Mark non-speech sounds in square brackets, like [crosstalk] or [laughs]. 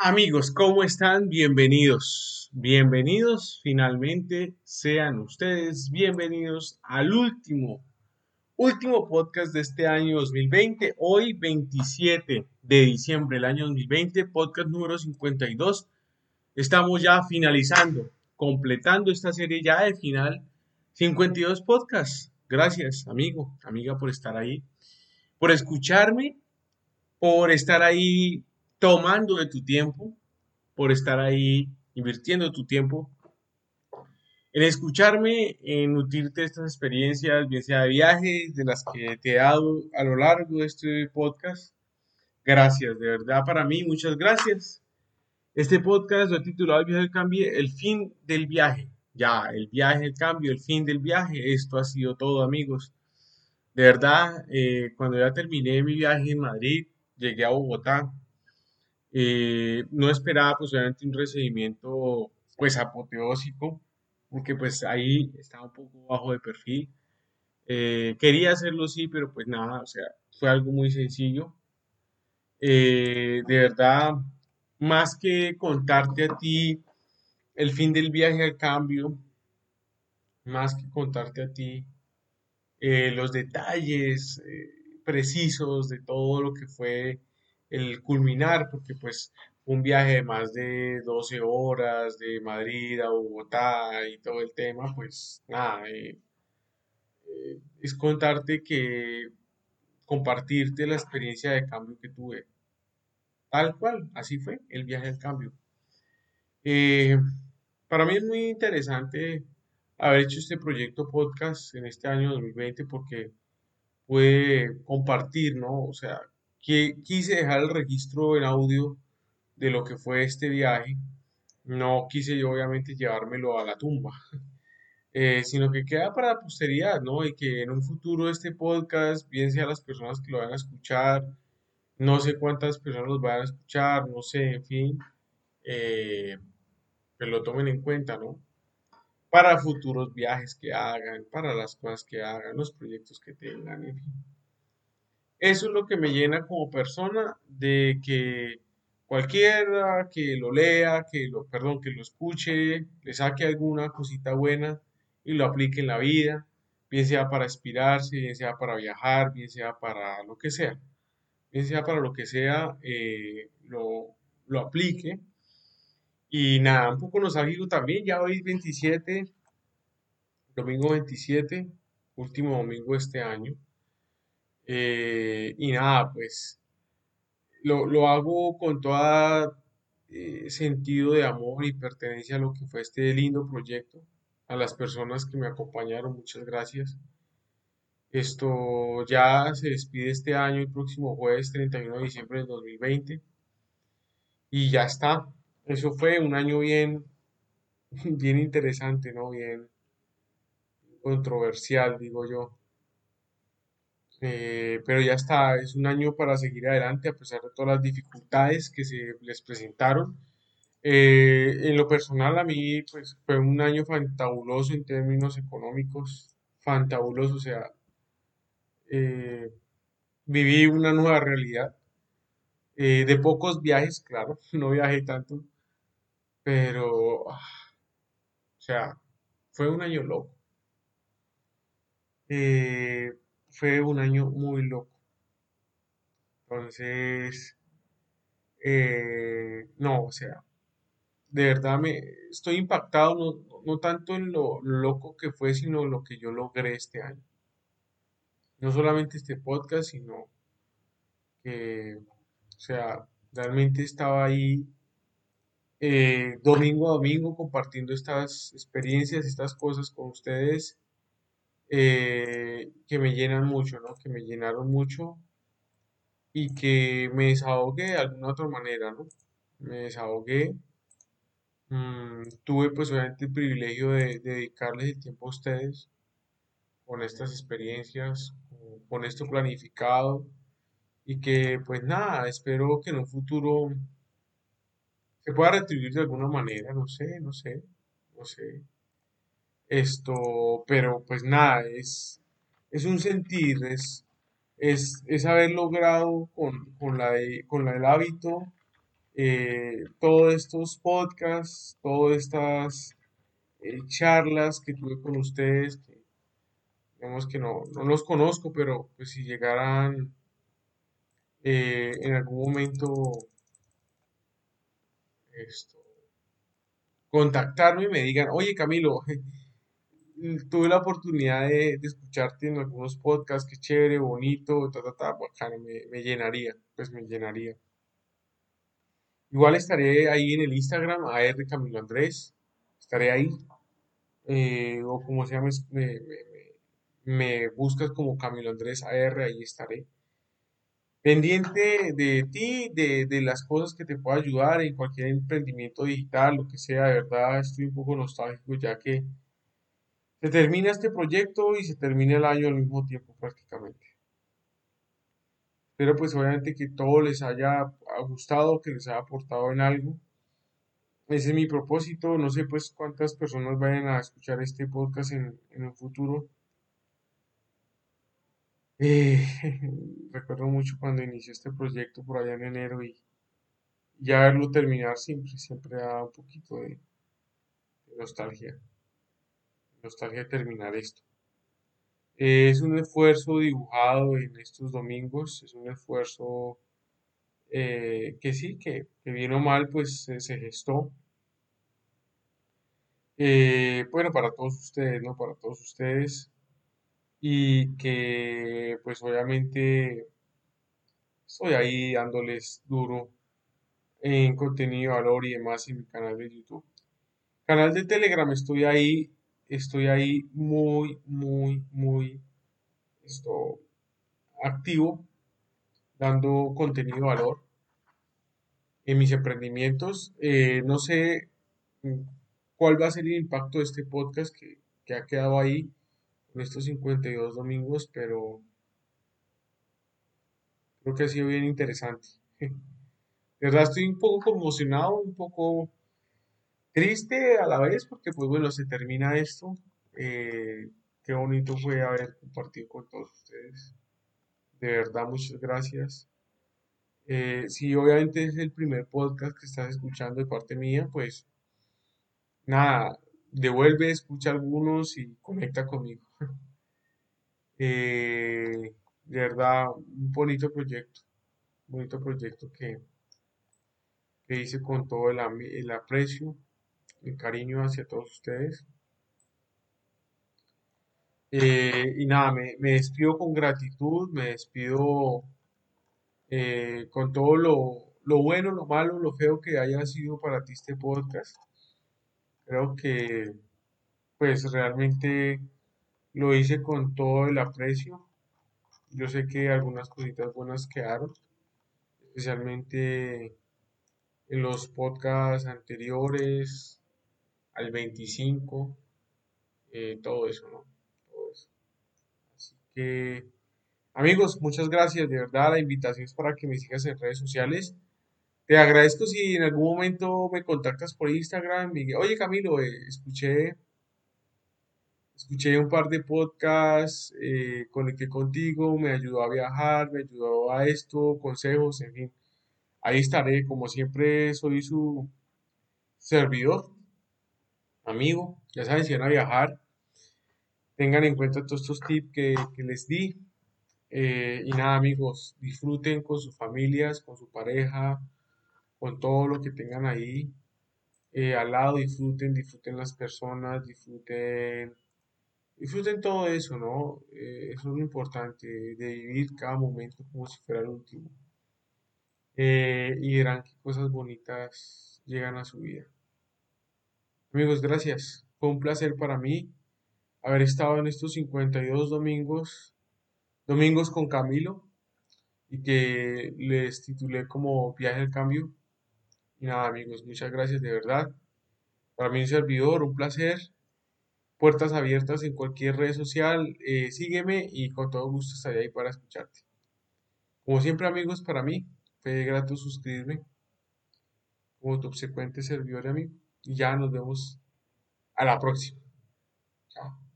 Amigos, ¿cómo están? Bienvenidos. Bienvenidos, finalmente sean ustedes bienvenidos al último, último podcast de este año 2020, hoy 27 de diciembre del año 2020, podcast número 52. Estamos ya finalizando, completando esta serie ya de final, 52 podcasts. Gracias, amigo, amiga, por estar ahí, por escucharme, por estar ahí tomando de tu tiempo, por estar ahí invirtiendo tu tiempo en escucharme, en nutrirte estas experiencias, bien sea de viajes, de las que te he dado a lo largo de este podcast. Gracias, de verdad, para mí, muchas gracias. Este podcast lo he titulado El viaje del cambio, el fin del viaje. Ya, el viaje, el cambio, el fin del viaje. Esto ha sido todo, amigos. De verdad, eh, cuando ya terminé mi viaje en Madrid, llegué a Bogotá, eh, no esperaba pues obviamente un recibimiento pues apoteósico, porque pues ahí estaba un poco bajo de perfil. Eh, quería hacerlo sí, pero pues nada, o sea, fue algo muy sencillo. Eh, de verdad, más que contarte a ti el fin del viaje al cambio, más que contarte a ti los detalles precisos de todo lo que fue el culminar, porque pues un viaje de más de 12 horas de Madrid a Bogotá y todo el tema, pues nada, eh, eh, es contarte que compartirte la experiencia de cambio que tuve. Tal cual, así fue el viaje al cambio. Eh, para mí es muy interesante haber hecho este proyecto podcast en este año 2020 porque puede compartir, ¿no? O sea, que quise dejar el registro en audio de lo que fue este viaje. No quise yo obviamente llevármelo a la tumba, [laughs] eh, sino que queda para la posteridad, ¿no? Y que en un futuro este podcast, bien sea las personas que lo van a escuchar, no sé cuántas personas los van a escuchar, no sé, en fin, eh, que lo tomen en cuenta, ¿no? Para futuros viajes que hagan, para las cosas que hagan, los proyectos que tengan, en fin. Eso es lo que me llena como persona de que cualquiera que lo lea, que lo, perdón, que lo escuche, le saque alguna cosita buena y lo aplique en la vida, bien sea para inspirarse, bien sea para viajar, bien sea para lo que sea, bien sea para lo que sea, eh, lo, lo aplique. Y nada, un poco nostálgico también, ya hoy 27, domingo 27, último domingo de este año. Eh, y nada, pues lo, hago con todo eh, sentido de amor y pertenencia a lo que fue este lindo proyecto. A las personas que me acompañaron, muchas gracias. Esto ya se despide este año, el próximo jueves 31 de diciembre del 2020. Y ya está. Eso fue un año bien, bien interesante, ¿no? Bien controversial, digo yo. Eh, pero ya está, es un año para seguir adelante a pesar de todas las dificultades que se les presentaron. Eh, en lo personal a mí pues fue un año fantabuloso en términos económicos, fantabuloso, o sea, eh, viví una nueva realidad. de pocos viajes, claro, [laughs] no viajé tanto, pero, ah, o sea, fue un año loco fue un año muy loco. Entonces, eh, no, o sea, de verdad me estoy impactado, no, no tanto en lo loco que fue, sino lo que yo logré este año. No solamente este podcast, sino que, o sea, realmente estaba ahí eh, domingo a domingo compartiendo estas experiencias, estas cosas con ustedes eh, que me llenan mucho, ¿no? Que me llenaron mucho y que me desahogué de alguna otra manera, ¿no? Me desahogué. Mm, tuve pues obviamente el privilegio de, dedicarles el tiempo a ustedes con estas experiencias, con esto planificado y que pues nada, espero que en un futuro se pueda retribuir de alguna manera, no sé, no sé, no sé. Esto, pero pues nada, es, es un sentir, es, es, haber logrado con, con la con el hábito eh, todos estos podcasts, todas estas eh, charlas que tuve con ustedes, que digamos que no, no los conozco, pero pues si llegaran eh, en algún momento esto, contactarme y me digan, oye Camilo, [laughs] tuve la oportunidad de, escucharte en algunos podcasts, qué chévere, bonito, ta, ta, ta, bacano, me, me llenaría, pues me llenaría. Igual estaré ahí en el Instagram, AR Camilo Andrés, estaré ahí. Eh, o como se llama, me, me, buscas como Camilo Andrés AR, ahí estaré. Pendiente de ti, de, de las cosas que te pueda ayudar en cualquier emprendimiento digital, lo que sea, de verdad estoy un poco nostálgico ya que se termina este proyecto y se termina el año al mismo tiempo prácticamente. Espero pues obviamente que todo les haya gustado, que les haya aportado en algo. Ese es mi propósito. No sé pues cuántas personas vayan a escuchar este podcast en, en un futuro. Eh, [laughs] recuerdo mucho cuando inicié este proyecto por allá en enero y ya verlo terminar siempre, siempre da un poquito de, de nostalgia. Nostalgia terminar esto. Es un esfuerzo dibujado en estos domingos, es un esfuerzo eh, que sí, que, que, bien o mal, pues se gestó. Eh, bueno, para todos ustedes, ¿no? Para todos ustedes. Y que, pues obviamente, estoy ahí dándoles duro en contenido, valor y demás en mi canal de YouTube. Canal de Telegram, estoy ahí estoy ahí muy, muy, muy activo, dando contenido valor en mis emprendimientos. Eh, no sé mm, cuál va a ser el impacto de este podcast que, que ha quedado ahí con estos 52 domingos, pero creo que ha sido bien interesante. [laughs] De verdad estoy un poco conmocionado, un poco Triste a la vez porque pues bueno, se termina esto. Eh, qué bonito fue haber compartido con todos ustedes. De verdad, muchas gracias. Eh, si obviamente es el primer podcast que estás escuchando de parte mía, pues nada, devuelve, escucha algunos y conecta conmigo. [laughs] Eh, de verdad, un bonito proyecto, bonito proyecto que, que hice con todo el, el aprecio el cariño hacia todos ustedes. Eh, y nada, me, despido con gratitud, me despido eh, con todo lo, lo, bueno, lo malo, lo feo que haya sido para ti este podcast. Creo que pues realmente lo hice con todo el aprecio. Yo sé que algunas cositas buenas quedaron, especialmente en los podcasts anteriores, al 25, eh, todo eso, ¿no? Así que, amigos, muchas gracias, de verdad, la invitación es para que me sigas en redes sociales. Te agradezco si en algún momento me contactas por Instagram y, oye Camilo, eh, escuché, escuché un par de podcasts, eh, conecté contigo, me ayudó a viajar, me ayudó a esto, consejos, en fin. Ahí estaré, como siempre soy su servidor amigo. Ya saben, si van a viajar, tengan en cuenta todos estos tips que, les di. Eh, y nada, amigos, disfruten con sus familias, con su pareja, con todo lo que tengan ahí eh, al lado. Disfruten, disfruten las personas, disfruten, disfruten todo eso, ¿no? Eh, eso es lo importante, de vivir cada momento como si fuera el último. y verán qué cosas bonitas llegan a su vida. Amigos, gracias. Fue un placer para mí haber estado en estos 52 domingos, domingos con Camilo, y que les titulé como Viaje al Cambio. Y nada, amigos, muchas gracias de verdad. Para mí un servidor, un placer. Puertas abiertas en cualquier red social. Eh, sígueme y con todo gusto estaré ahí para escucharte. Como siempre, amigos, para mí fue grato suscribirme como tu obsecuente servidor y amigo. Y ya nos vemos a la próxima. Chao.